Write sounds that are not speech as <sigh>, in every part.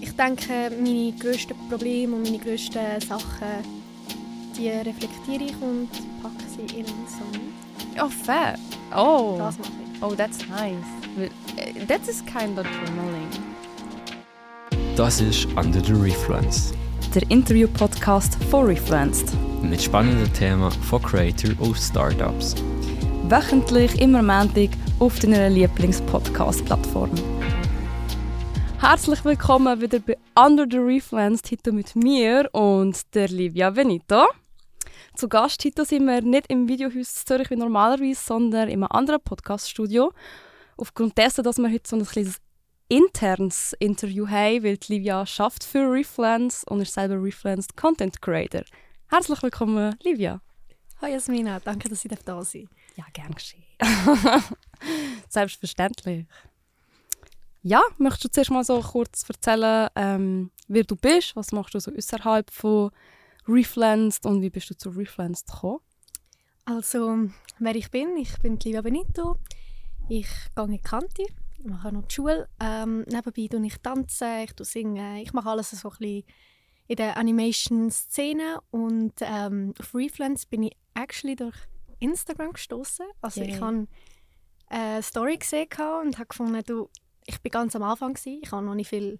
ich denke, meine grössten Probleme und meine grössten Sachen, die reflektiere ich und packe sie in einen Song. Oh, fair. Oh. Das mache ich. Oh, that's nice. Uh, That is kind of journaling. Das ist Under the Refluence. Der Interview-Podcast von Refluenced. Mit spannenden Themen von Creator auf Startups. Wöchentlich immer Montag auf deiner Lieblings-Podcast-Plattform. Herzlich willkommen wieder bei Under the Refluenced, heute mit mir und der Livia Benito. Zu Gast heute sind wir nicht im Videohaus Zürich wie normalerweise, sondern in einem anderen Podcast-Studio. Aufgrund dessen, dass wir heute so ein kleines internes Interview haben, weil die Livia schafft für Refluence und ist selber Refluenced Content Creator. Herzlich willkommen, Livia. Hallo Jasmina, danke, dass ich da sein Ja, gern geschehen. <laughs> Selbstverständlich. Ja, möchtest du zuerst mal so kurz erzählen, ähm, wer du bist, was machst du so außerhalb von Refluenced und wie bist du zu Refluenced gekommen? Also, wer ich bin, ich bin Livia Benito. Ich gehe in die Kante, ich mache noch die Schule. Ähm, nebenbei tue ich tanzen, ich tue singen, ich mache alles so ein bisschen in der Animation-Szene. Und ähm, auf Refluence bin ich actually durch Instagram gestoßen. Also Yay. ich habe eine Story gesehen und habe gefunden, du, ich bin ganz am Anfang gewesen. Ich habe noch nicht viele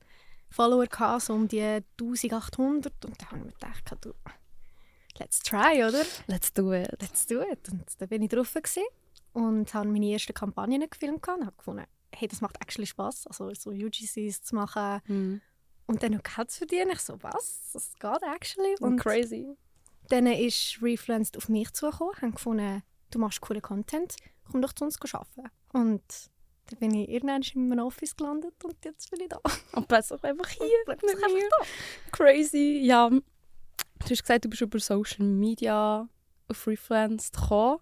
Follower gehabt, so um die 1800 und da habe ich mir gedacht, du, let's try, oder? Let's do it. let's do it. Und dann bin ich drauf gewesen und habe meine ersten Kampagnen gefilmt und habe gefunden, hey, das macht actually Spaß, also so UGCs zu machen Mhm. und dann noch Geld zu verdienen. Ich so, was? Das geht actually. Und Und crazy. dann ist Refluenced auf mich zugekommen, haben gefunden, du machst coolen Content, komm doch zu uns arbeiten. Und dann bin ich irgendwann in meinem Office gelandet und jetzt bin ich da. Und plötzlich einfach hier Plötzlich mit einfach mir. Crazy. Ja, du hast gesagt, du bist über Social Media auf Refluenced gekommen.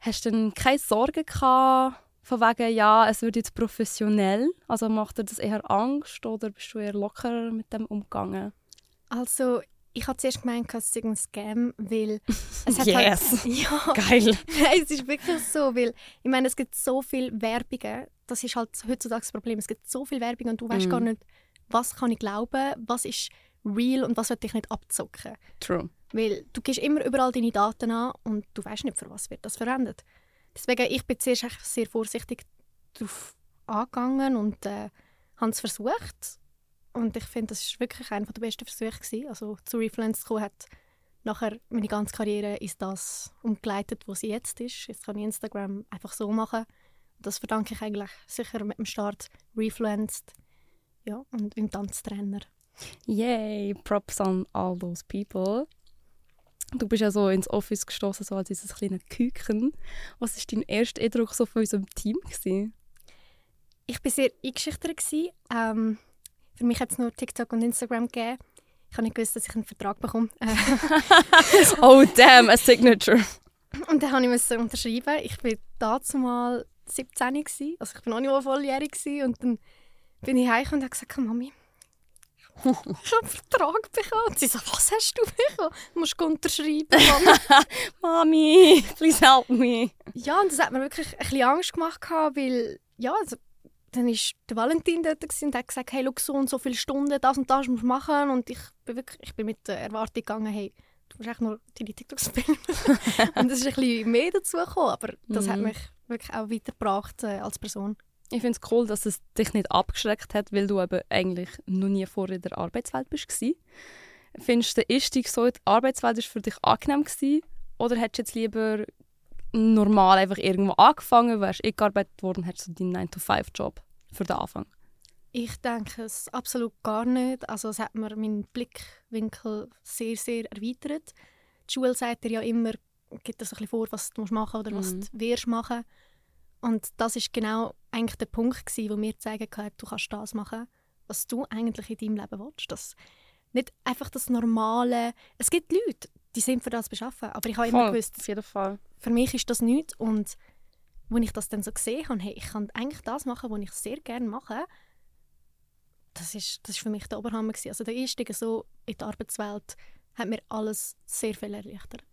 Hast du denn keine Sorgen gehabt, von wegen, ja, es wird jetzt professionell? Also macht dir das eher Angst oder bist du eher lockerer mit dem umgegangen? Also, ich habe zuerst gemeint, es sei ein Scam, weil <laughs> es hat Yes. halt... <laughs> Ja, Geil. <laughs> Nein, es ist wirklich so, weil ich meine, es gibt so viel Werbungen. Das ist halt heutzutage das Problem. Es gibt so viel Werbung und du weißt Mhm. gar nicht, was kann ich glauben, was ist real und was sollte ich nicht abzocken. True. Weil du gibst immer überall deine Daten an und du weißt nicht, für was wird das verwendet. Deswegen, ich bin zuerst sehr vorsichtig darauf angegangen und äh, habe es versucht. Und ich finde, das war wirklich einer der besten Versuche. Gewesen. Also zu Refluence zu kommen, hat nachher meine ganze Karriere ist das umgeleitet, wo sie jetzt ist. Jetzt kann ich Instagram einfach so machen. Das verdanke ich eigentlich sicher mit dem Start Refluenced ja, und im Tanztrainer. Yay, props an all those people. Du bist ja so ins Office gestoßen, so als dieses kleine Küken. Was war dein erster Eindruck so von unserem Team? Gewesen? Ich war sehr eingeschüchtert. Ähm, für mich hat es nur TikTok und Instagram gegeben. Ich habe nicht gewusst, dass ich einen Vertrag bekomme. <laughs> Äh, Oh, damn, a signature. <laughs> und dann habe ich müssen unterschreiben. Ich war dazu mal 17 gewesen. also ich war noch nicht mal volljährig gewesen. und dann bin ich heim und habe gesagt, Mami, ich habe einen Vertrag bekommen. Und sie so, was hast du bekommen? Du musst unterschreiben. Mami. <laughs> Mami, please help me. ja, und das hat mir wirklich ein bisschen Angst gemacht, weil ja, also, dann war der Valentin dort und hat gesagt, hey, schau, so und so viele Stunden, das und das musst du machen. Und ich bin wirklich, ich bin mit der Erwartung gegangen, hey, du musst echt nur deine TikToks filmen. <laughs> und es ist ein bisschen mehr dazu gekommen, aber das hat Mhm. mich wirklich auch weitergebracht äh, als Person. Ich finde es cool, dass es dich nicht abgeschreckt hat, weil du eben eigentlich noch nie vorher in der Arbeitswelt bist. gewesen. Findest du den Einstieg so in die Arbeitswelt ist für dich angenehm gewesen? Oder hättest du jetzt lieber normal einfach irgendwo angefangen, wärst eingearbeitet worden, hättest du deinen 9-to-5-Job für den Anfang? Ich denke es absolut gar nicht. Also es hat mir meinen Blickwinkel sehr, sehr erweitert. Die Schule sagt dir ja immer, gibt dir so ein bisschen vor, was du musst machen oder was Mhm. du wirst machen. Und das ist genau eigentlich der Punkt gewesen, wo mir zeigen kann, du kannst das machen, was du eigentlich in deinem Leben willst. Das nicht einfach das Normale. Es gibt Leute, die sind für das beschaffen, aber ich habe immer gewusst, auf jeden Fall. Für mich ist das nichts. Und als ich das dann so gesehen habe, hey, ich kann eigentlich das machen, was ich sehr gerne mache, das ist, das ist für mich der Oberhammer. Gewesen. Also der Einstieg so in die Arbeitswelt hat mir alles sehr viel erleichtert.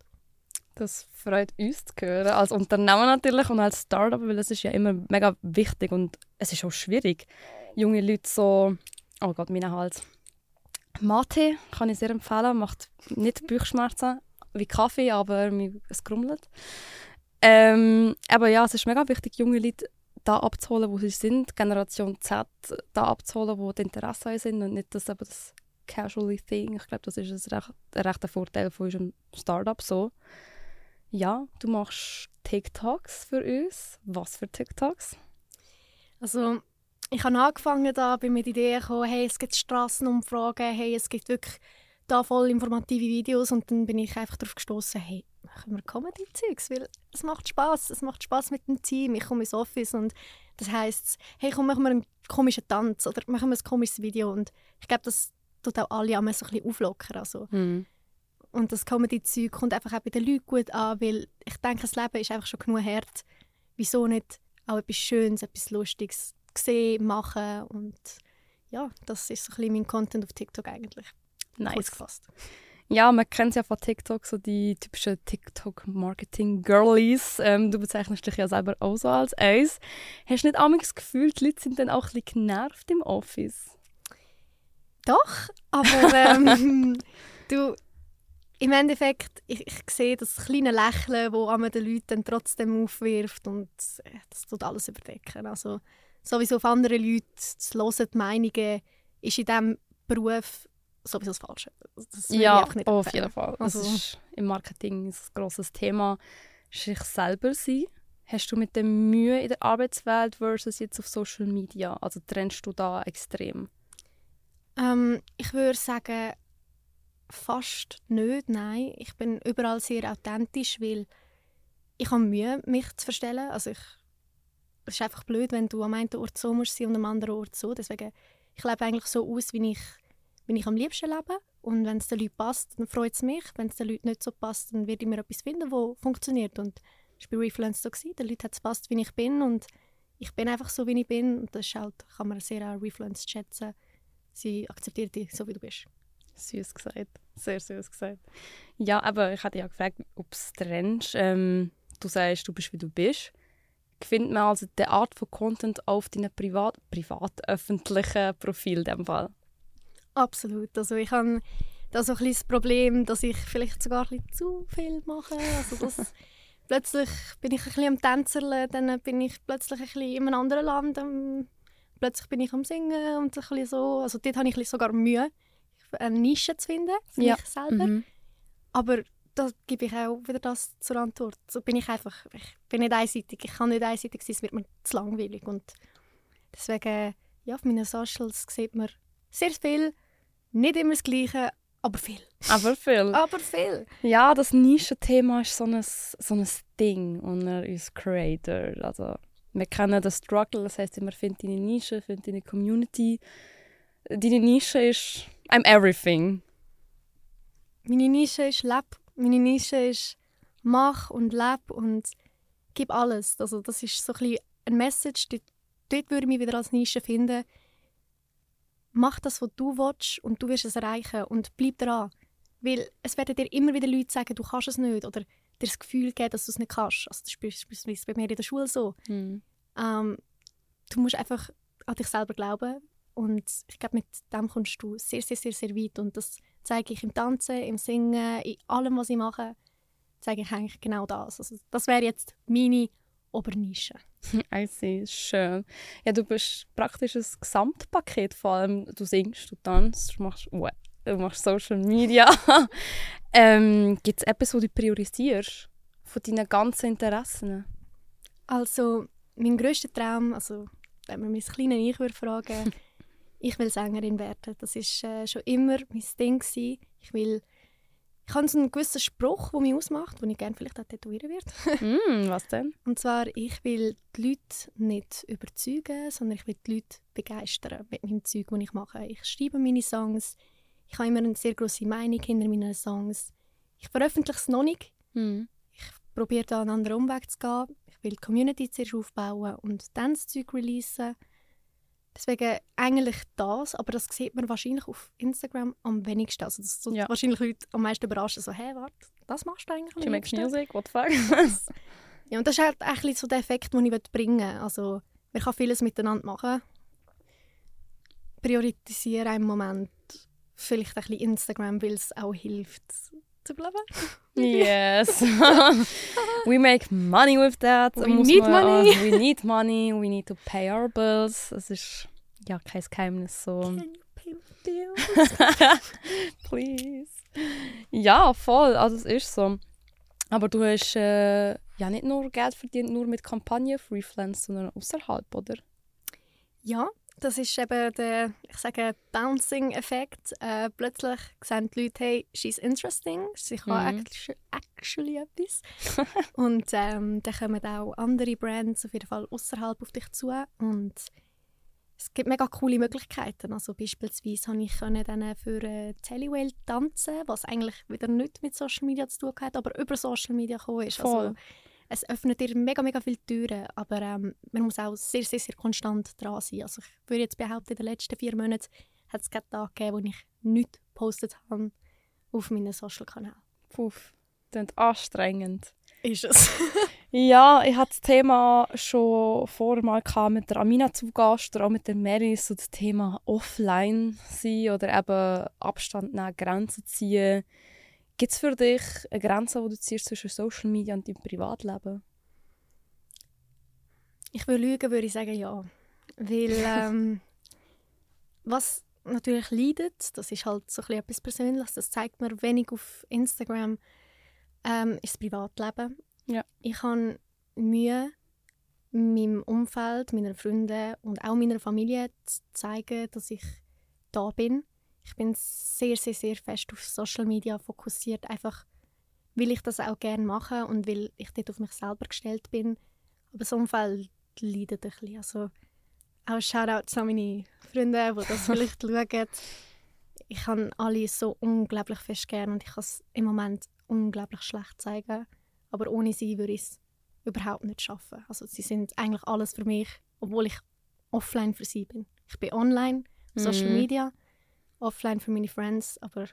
Das freut uns zu hören, als Unternehmen natürlich und als Startup, weil es ist ja immer mega wichtig und es ist auch schwierig, junge Leute so Oh Gott, mein Hals. Mate kann ich sehr empfehlen. Macht nicht Bauchschmerzen wie Kaffee, aber es grummelt. Ähm, aber ja, es ist mega wichtig, junge Leute da abzuholen, wo sie sind. Generation Z da abzuholen, wo die Interessen sind und nicht das, eben das casually thing. Ich glaube, das ist ein recht, rechter Vorteil von unserem Startup so. Ja, du machst TikToks für uns. Was für TikToks? Also, ich habe angefangen, da bin mit Ideen gekommen, hey, es gibt Strassenumfragen, hey, es gibt wirklich da voll informative Videos und dann bin ich einfach darauf gestoßen, hey, machen wir Comedy-Zeugs, weil es macht Spaß, es macht Spaß mit dem Team, ich komme ins Office und das heisst, hey, komm, machen wir einen komischen Tanz oder machen wir ein komisches Video und ich glaube, das tut auch alle einmal so ein bisschen auflockern, also. Und das Comedy-Zeug kommt einfach auch bei den Leuten gut an, weil ich denke, das Leben ist einfach schon genug hart. Wieso nicht auch etwas Schönes, etwas Lustiges sehen, machen und ja, das ist so ein bisschen mein Content auf TikTok eigentlich. Kurz Nice. gefasst. Ja, man kennt ja von TikTok, so die typischen TikTok-Marketing-Girlies. Ähm, du bezeichnest dich ja selber auch so als eins. Hast du nicht einmal das Gefühl, die Leute sind dann auch ein bisschen genervt im Office? Doch, aber <laughs> ähm, du, im Endeffekt, ich, ich sehe das kleine Lächeln, das an den Leuten dann trotzdem aufwirft und äh, das tut alles überdecken. Also sowieso auf andere Leute zu hören, die Meinungen, ist in diesem Beruf sowieso das Falsche. Das nicht auf jeden Fall. Also- ist im Marketing ein grosses Thema. Sich selber sein. Hast du mit dem Mühe in der Arbeitswelt versus jetzt auf Social Media? Also trennst du da extrem? Ähm, ich würde sagen, fast nicht, nein. Ich bin überall sehr authentisch, weil ich habe Mühe, mich zu verstellen. Also ich, es ist einfach blöd, wenn du am einen Ort so musst sein und am anderen Ort so. Deswegen, ich lebe eigentlich so aus, wie ich, wie ich am liebsten lebe. Und wenn es den Leuten passt, dann freut es mich. Wenn es den Leuten nicht so passt, dann werde ich mir etwas finden, das funktioniert. Und das war bei Refluence so. Gewesen. Den Leuten hat es passt, wie ich bin. Und ich bin einfach so, wie ich bin. Und das halt, kann man sehr an Refluence schätzen. Sie akzeptiert dich, so wie du bist. Süß gesagt. Sehr süß gesagt. Ja, aber ich hatte ja gefragt, ob es trennst. Ähm, du sagst, du bist, wie du bist. Findet man also die Art von Content auf deinem privat, privat öffentlichen Profil in dem Fall? Absolut. Also ich habe da so ein das Problem, dass ich vielleicht sogar ein bisschen zu viel mache. Also das, <laughs> plötzlich bin ich ein bisschen am Tänzerle, dann bin ich plötzlich ein bisschen in einem anderen Land. ähm, plötzlich bin ich am Singen und ein bisschen so. Also dort habe ich ein sogar Mühe, eine Nische zu finden für Ja. mich selber. Mhm. Aber da gebe ich auch wieder das zur Antwort. So bin ich einfach, ich bin nicht einseitig. Ich kann nicht einseitig sein, es wird mir zu langweilig. Und deswegen, ja, auf meinen Socials sieht man sehr viel, nicht immer das Gleiche, aber viel. Aber viel. <laughs> Aber viel. Ja, das Nischenthema ist so ein, so ein Ding unter uns Creator. Also, wir kennen den Struggle, das heisst, man findet deine Nische, findet deine Community. Deine Nische ist I'm everything. Meine Nische ist Leb. Meine Nische ist Mach und Leb und gib alles. Also das ist so ein bisschen ein Message. Dort, dort würde ich mich wieder als Nische finden. Mach das, was du willst und du wirst es erreichen und bleib dran. Weil es werden dir immer wieder Leute sagen, du kannst es nicht oder dir das Gefühl geben, dass du es nicht kannst. Also das ist beispielsweise bei mir in der Schule so. Hm. Ähm, du musst einfach an dich selber glauben und ich glaube, mit dem kommst du sehr, sehr, sehr, sehr weit und das zeige ich im Tanzen, im Singen, in allem, was ich mache, zeige ich eigentlich genau das. Also das wäre jetzt meine Obernische. <laughs> I see, schön. Ja, du bist praktisch ein Gesamtpaket, vor allem du singst, du tanzt, du machst, Web, du machst Social Media. <laughs> ähm, Gibt es etwas, was du priorisierst von deinen ganzen Interessen? Also mein grösster Traum, also wenn man mein kleines Ich würde fragen, <laughs> ich will Sängerin werden. Das ist äh, schon immer mein Ding gewesen. Ich will, ich habe so einen gewissen Spruch, der mich ausmacht, den ich gerne vielleicht auch tätowieren werde. Hm, <laughs> was denn? Und zwar, ich will die Leute nicht überzeugen, sondern ich will die Leute begeistern mit meinem Zeug, das ich mache. Ich schreibe meine Songs, ich habe immer eine sehr grosse Meinung hinter meinen Songs. Ich veröffentliche es noch nicht. Hm. Ich probiere da einen anderen Umweg zu gehen. Ich will die Community zuerst aufbauen und dann das Zeug releasen. Deswegen eigentlich das, aber das sieht man wahrscheinlich auf Instagram am wenigsten. Also das Ja. wahrscheinlich Leute am meisten überraschen, so «Hä, warte, das machst du eigentlich am makes liebsten?» music, what the fuck? <laughs> Ja, und das ist halt ein bisschen so der Effekt, den ich bringen will. Also, man kann vieles miteinander machen. priorisiere im Moment vielleicht ein bisschen Instagram, weil es auch hilft zu bleiben. <laughs> Yes. <laughs> we make money with that. We Muss need man- money. we need money. We need to pay our bills. Das ist ja kein Geheimnis so. Can you pay my bills? <laughs> Please. Ja, voll. Also es ist so. Aber du hast äh, ja nicht nur Geld verdient, nur mit Kampagnen Freelance, sondern außerhalb, oder? Ja, das ist eben der, ich sage, Bouncing-Effekt. Äh, plötzlich sehen die Leute, hey, she's interesting, sie kann Mhm. actually, actually etwas. <laughs> und ähm, dann kommen auch andere Brands auf jeden Fall außerhalb auf dich zu. Und es gibt mega coole Möglichkeiten. Also beispielsweise habe ich dann für äh, Tellywell tanzen, was eigentlich wieder nicht mit Social Media zu tun hat, aber über Social Media gekommen ist. Voll. Also, es öffnet dir mega, mega viele Türen, aber ähm, man muss auch sehr, sehr, sehr konstant dran sein. Also ich würde jetzt behaupten, in den letzten vier Monaten hat es keinen Tag gegeben, wo ich nichts gepostet habe auf meinen Social-Kanälen. Puff. Klingt anstrengend. Ist es. <laughs> Ja, ich hatte das Thema schon vorher mal gehabt mit der Amina zu Gast oder auch mit der Mary, so das Thema offline sein oder eben Abstand nehmen, Grenzen ziehen. Gibt es für dich eine Grenze, die du ziehst zwischen Social Media und deinem Privatleben? Ich würde lügen, würde ich sagen ja. Weil <laughs> ähm, was natürlich leidet, das ist halt so ein bisschen etwas Persönliches, das zeigt mir wenig auf Instagram, ähm, ist das Privatleben. Ja. Ich habe Mühe, meinem Umfeld, meinen Freunden und auch meiner Familie zu zeigen, dass ich da bin. Ich bin sehr, sehr, sehr fest auf Social Media fokussiert, einfach weil ich das auch gerne mache und weil ich dort auf mich selber gestellt bin. Aber das Umfeld leidet ein bisschen. Also auch Shoutout an meine Freunde, die das <laughs> vielleicht schauen. Ich habe alle so unglaublich fest gern und ich kann es im Moment unglaublich schlecht zeigen. Aber ohne sie würde ich es überhaupt nicht schaffen. Also sie sind eigentlich alles für mich, obwohl ich offline für sie bin. Ich bin online, Social Mhm. Media, offline für meine Friends, aber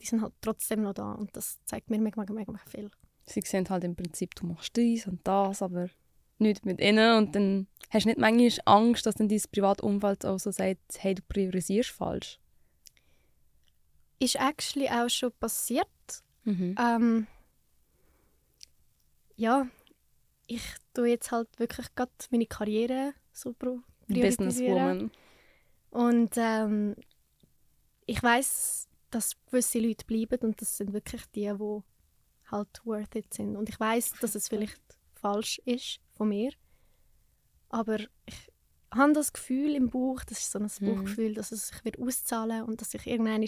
die sind halt trotzdem noch da und das zeigt mir mega, mega, mega, mega viel. Sie sehen halt im Prinzip, du machst dies und das, aber nicht mit ihnen. Und dann hast du nicht manchmal Angst, dass dann dein Privatumfeld auch so sagt, hey, du priorisierst falsch. Ist actually auch schon passiert. Mhm. Ähm, ja, ich tue jetzt halt wirklich gerade meine Karriere so priorisieren. Businesswoman. Und ähm, ich weiß, dass gewisse Leute bleiben und das sind wirklich die, die halt worth it sind. Und ich weiß, dass es vielleicht falsch ist von mir, aber ich habe das Gefühl im Bauch, das ist so ein Mhm. Bauchgefühl, dass es sich wird auszahlen und dass ich irgendwann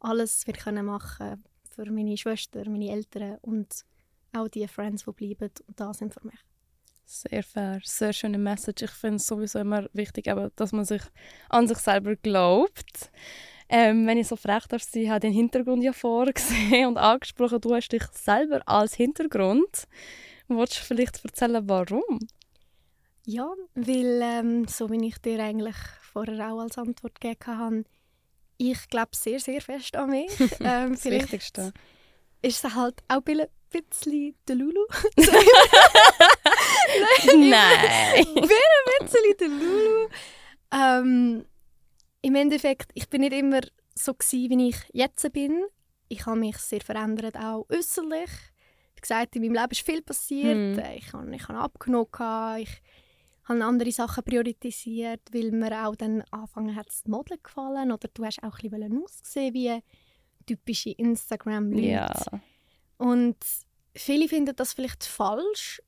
alles wird können machen für meine Schwester, meine Eltern und auch die Friends, die bleiben und da sind für mich. Sehr fair, sehr schöne Message. Ich finde es sowieso immer wichtig, eben, dass man sich an sich selber glaubt. Ähm, wenn ich so frech darf habe ich den Hintergrund ja vorgesehen und angesprochen. Du hast dich selber als Hintergrund. Wolltest du vielleicht erzählen, warum? Ja, weil, ähm, so wie ich dir eigentlich vorher auch als Antwort gegeben habe, ich glaube sehr, sehr fest an mich. <laughs> ähm, Das Wichtigste. ist es halt auch ein bisschen der Lulu. <laughs> Nein! ein bisschen der Lulu. Ähm, Im Endeffekt, ich bin nicht immer so gewesen, wie ich jetzt bin. Ich habe mich sehr verändert, auch äußerlich. Wie gesagt, in meinem Leben ist viel passiert. Hm. Äh, Ich habe ich habe abgenommen, ich habe andere Sachen priorisiert, weil mir auch dann angefangen hat, das Modeln gefallen. Oder du hast auch ein bisschen aussehen wie typische Instagram-Leute. Ja. Und viele finden das vielleicht falsch,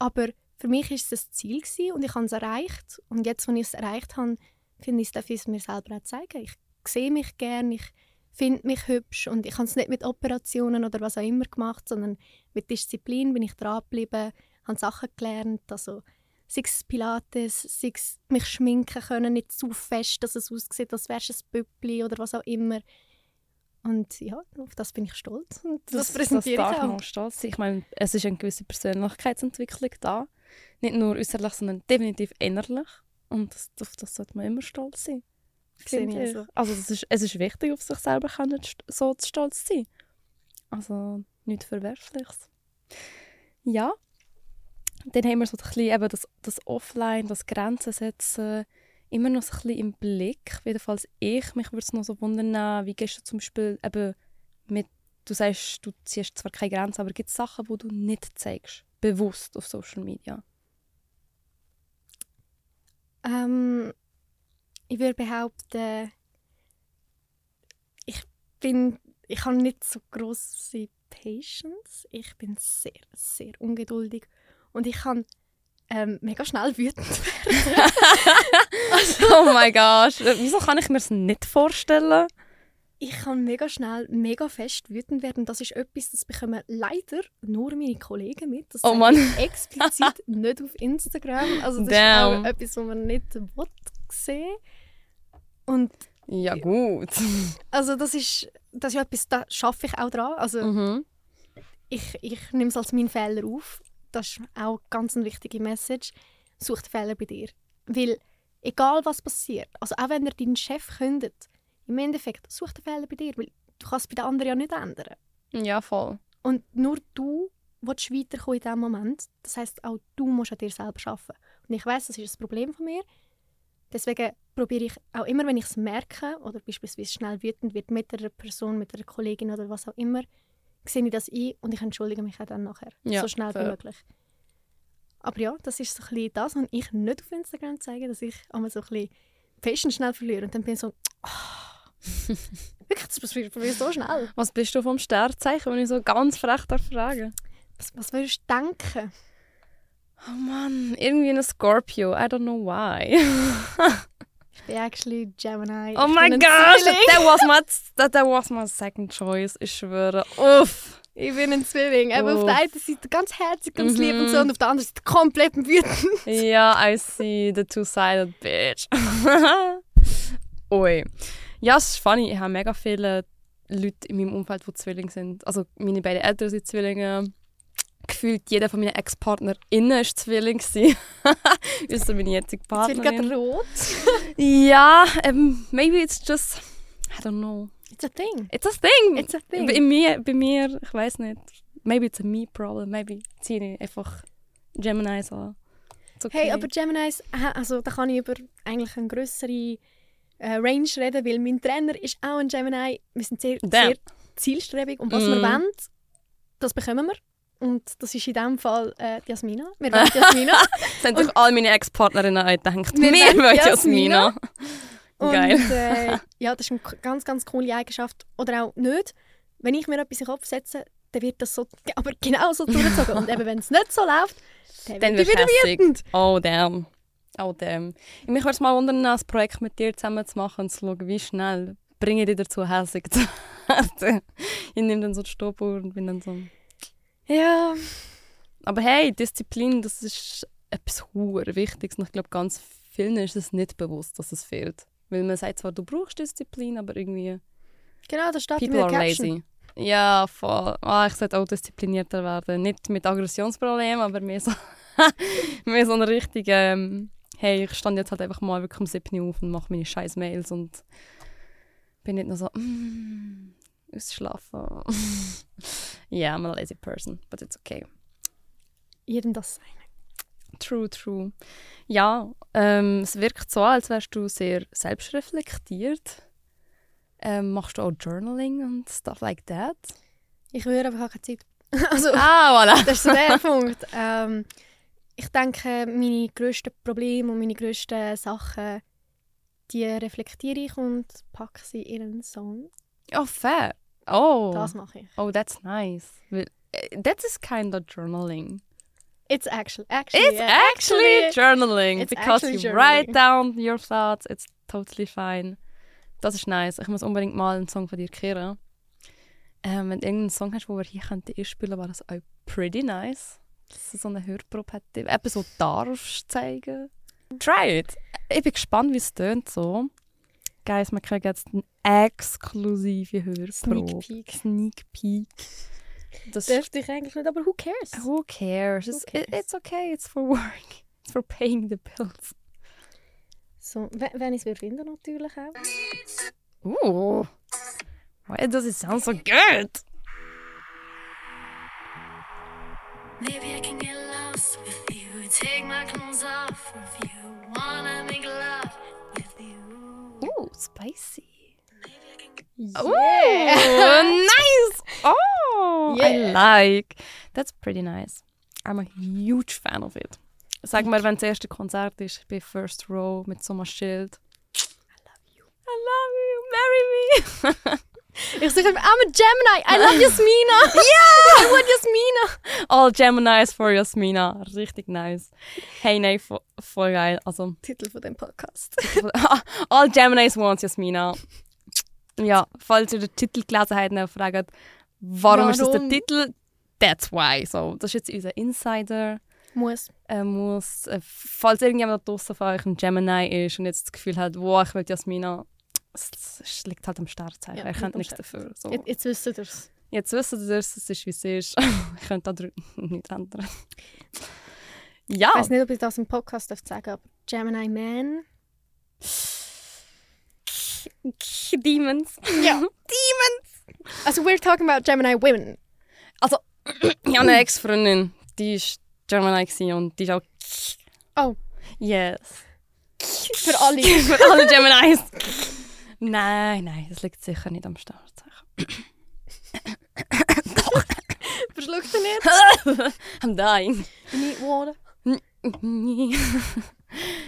aber für mich ist es ein Ziel gewesen und ich habe es erreicht. Und jetzt, als ich es erreicht habe, finde ich, darf ich es mir selber auch zeigen. Ich sehe mich gerne, ich finde mich hübsch und ich habe es nicht mit Operationen oder was auch immer gemacht, sondern mit Disziplin bin ich dran geblieben, habe Sachen gelernt, also sei es Pilates, sei es mich schminken können, nicht zu fest, dass es aussieht, als wärst du ein Püppli oder was auch immer. Und ja, auf das bin ich stolz. Und das, präsentiere das ich auch. stolz sein. Ich meine, es ist eine gewisse Persönlichkeitsentwicklung da. Nicht nur äußerlich, sondern definitiv innerlich. Und das, auf das sollte man immer stolz sein. Finde ich also. Es ist, es ist wichtig, auf sich selber können, so zu stolz zu sein. Also nichts Verwerfliches. Ja. Dann haben wir so ein bisschen eben das, das Offline, das Grenzen setzen. immer noch so ein bisschen im Blick. Jedenfalls ich. Mich würde es noch so wundern, wie gehst du zum Beispiel eben mit, du sagst, du ziehst zwar keine Grenzen, aber gibt es Sachen, die du nicht zeigst, bewusst auf Social Media? Ähm, ich würde behaupten, ich bin, ich habe nicht so große Patience. Ich bin sehr, sehr ungeduldig und ich kann ähm, mega schnell wütend werden. <laughs> oh mein Gott, wieso kann ich mir das nicht vorstellen? Ich kann mega schnell, mega fest wütend werden. Das ist etwas, das bekommen leider nur meine Kollegen mit. Das Oh Mann. ich explizit <laughs> nicht auf Instagram. Also das Damn. ist auch etwas, was man nicht will sehen. Und Ja gut. also das ist, das ist etwas, da schaffe ich auch dran. Also Mhm. ich, ich nehme es als meinen Fehler auf. Das ist auch ganz eine wichtige Message. Such den Fehler bei dir. Weil, egal was passiert, also auch wenn er deinen Chef kündet, im Endeffekt, such den Fehler bei dir, weil du kannst es bei den anderen ja nicht ändern. Ja, voll. Und nur du willst weiterkommen in diesem Moment. Das heißt auch du musst an dir selber arbeiten. Und ich weiß, das ist ein Problem von mir. Deswegen probiere ich auch immer, wenn ich es merke oder beispielsweise schnell wütend wird mit einer Person, mit einer Kollegin oder was auch immer, sehe ich das ein und ich entschuldige mich auch dann nachher. Ja, so schnell fair. wie möglich. Aber ja, das ist so ein bisschen das, was ich nicht auf Instagram zeige, dass ich einmal so ein bisschen Patience schnell verliere und dann bin ich so «Ah, <laughs> Wirklich, das passiert so schnell. Was bist du vom Sternzeichen, wenn ich so ganz frech darf fragen? Was, was würdest du denken? Oh Mann, irgendwie ein Scorpio. I don't know why. <laughs> Ich bin actually Gemini. Oh Ich my bin ein gosh, Zwilling. that was my that, that was my second choice. Ich schwöre. Uff. Ich bin ein Zwilling. Eben auf der einen Seite ganz herzig, ganz Mhm. lieb und so, und auf der anderen Seite komplett wütend. Ja, I see the two-sided bitch. <laughs> Ui. Ja, es ist funny. Ich habe mega viele Leute in meinem Umfeld, die Zwillinge sind. Also meine beiden Eltern sind Zwillinge. Gefühlt jeder von meinen Ex-PartnerInnen war Zwilling. <laughs> Außer meine jetzige Jetzt wird Partnerin. gerade rot. <laughs> Ja, ähm, maybe it's just... I don't know. It's a thing. It's a thing. It's a thing. Bei mir, bei mir, ich weiß nicht. Maybe it's a me problem. Maybe ziehe ich einfach Geminis an. Okay. Hey, aber Geminis, aha, also da kann ich über eigentlich eine größere äh, Range reden, weil mein Trainer ist auch ein Gemini. Wir sind sehr, Damn. sehr zielstrebig und was Mhm. wir wollen, das bekommen wir. Und das ist in diesem Fall äh, Jasmina. Wir <laughs> wollen Jasmina. Das haben sich alle meine Ex-Partnerinnen auch gedacht. Wir Wir wollen Jasmina. Jasmina. Und, Geil. Äh, <laughs> ja, das ist eine ganz, ganz coole Eigenschaft. Oder auch nicht. Wenn ich mir etwas in den Kopf setze, dann wird das so, aber genau so durchgezogen. Und eben, wenn es nicht so läuft, dann, Dann wird wieder wütend. Oh, damn. Oh, damn. Mich würde es mal wundern, ein Projekt mit dir zusammen zu machen und zu schauen, wie schnell bringe ich dich dazu, hässig zu werden. <laughs> ich nehme dann so die Stoppuhr und bin dann so... Ja, Aber hey, Disziplin, das ist etwas hure Wichtiges. Und ich glaube, ganz vielen ist es nicht bewusst, dass es fehlt. Weil man sagt zwar, du brauchst Disziplin, aber irgendwie... genau, das steht in People are Caption. lazy. Ja, voll. Ah, ich sollte auch disziplinierter werden. Nicht mit Aggressionsproblemen, aber mehr so, <laughs> mehr so eine richtige, ähm, hey, ich stand jetzt halt einfach mal wirklich um 7 Uhr auf und mache meine scheiß Mails und bin nicht nur so, mm, ausschlafen. <laughs> yeah, I'm a lazy person, but it's okay. Jedem das sein. True, true. Ja, ähm, es wirkt so, als wärst du sehr selbstreflektiert. Ähm, machst du auch Journaling und stuff like that? Ich höre aber keine Zeit. <laughs> also, Ah, voilà. das ist so der Punkt. Ähm, ich denke, meine grössten Probleme und meine grössten Sachen, die reflektiere ich und packe sie in einen Song. Oh, fair. Oh, Das mache ich. oh that's nice. Äh, That is kind of journaling. It's actually, actually, It's yeah, actually journaling It's because actually you journaling. write down your thoughts. It's totally fine. Das ist nice. Ich muss unbedingt mal einen Song von dir hören. Ähm, wenn du irgendeinen Song hast, wo wir hier könnten spielen, wäre das auch pretty nice. Dass du so eine Hörprobe hätte. Eben so darfst zeigen. Try it. Ich bin gespannt, wie es tönt so. Guys, wir kriegen jetzt eine exklusive Hörprobe. Sneak Peek. Sneak Peek. Das Dürfte ich eigentlich nicht, aber who cares? Who cares? It's, cares? it- it's okay. It's for work. <laughs> It's for paying the bills. So, we- wenn ich es finde, natürlich auch. Ooh. Why does it sound so good? Maybe I can get lost with you. Take my clothes off with you. Wanna make love spicy. Yeah. Oh, <laughs> nice! Oh, I like. That's pretty nice. I'm a huge fan of it. Sag mal, wenn das erste Konzert ist, ich bin First Row mit so einem Schild. I love you. I love you. Marry me. <laughs> Ich sage I'm a Gemini. I love Jasmina. <laughs> yeah! <laughs> I want Jasmina. All Geminis for Jasmina. Richtig nice. Hey, nein, vo voll geil. Also, Titel von dem Podcast. <laughs> All Geminis want Jasmina. Ja, falls ihr den Titel gelesen habt und fragt, warum, ist das der Warum? Titel? That's why. So, das ist jetzt unser Insider. Muss. Äh, muss, äh, falls irgendjemand da draussen von euch ein Gemini ist und jetzt das Gefühl hat, wow, ich will Jasmina, es, liegt halt am Sternzeichen. Ja, er am nichts dafür. So. Jetzt, jetzt wisst ihr es. Jetzt wissen wir es, es ist wie es ist. <laughs> ich könnte da <laughs> nichts ändern. Ja, Ich weiß nicht, ob ich das im Podcast sagen aber Gemini Man. <laughs> Demons. Ja. Also, we're talking about Gemini Women. <clears throat> Ich habe eine Ex-Freundin, die war Gemini und die ist auch. Oh. Yes. Für alle. Für alle Geminis. Nein, nein, das liegt sicher nicht am Sternzeichen. <coughs> Verschluckt ihr nicht? <coughs> I'm dying. Nicht Worte.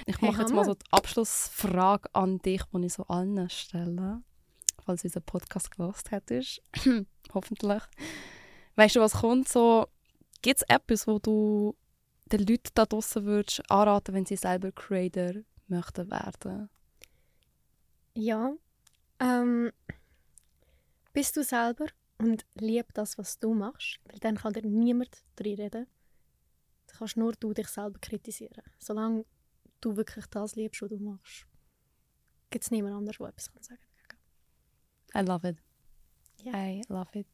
ich Hey, mache jetzt mal so die Abschlussfrage an dich, die ich so allen stelle, falls unser Podcast gelost hättest. <coughs> Hoffentlich. Weißt du, was kommt? So, Gibt es etwas, wo du den Leuten da draußen würdest anraten, wenn sie selber Creator möchten werden? Ja. Ähm, bist du selber und lieb das, was du machst, weil dann kann dir niemand drin reden. Dann kannst nur du dich selber kritisieren. Solange du wirklich das liebst, was du machst, gibt es niemand anderes, der etwas kann sagen I love it. Ja. I love it.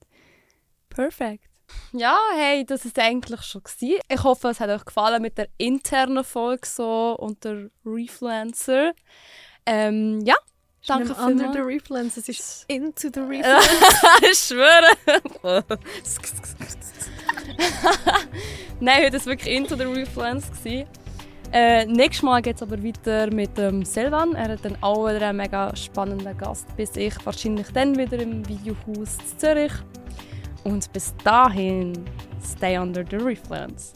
Perfect. Ja, hey, das ist eigentlich schon gewesen. Ich hoffe, es hat euch gefallen mit der internen Folge so und der Refluencer. Ähm, ja, danke Danke Under the. Refluence, es ist into the <laughs> Refluence. <laughs> ich schwöre. <laughs> Nein, heute war es wirklich into the gewesen. Äh, nächstes Mal geht es aber weiter mit dem Selvan. Er hat dann auch wieder einen mega spannenden Gast. Bis ich wahrscheinlich dann wieder im Videohaus in Zürich. Und bis dahin, stay under the Refluence.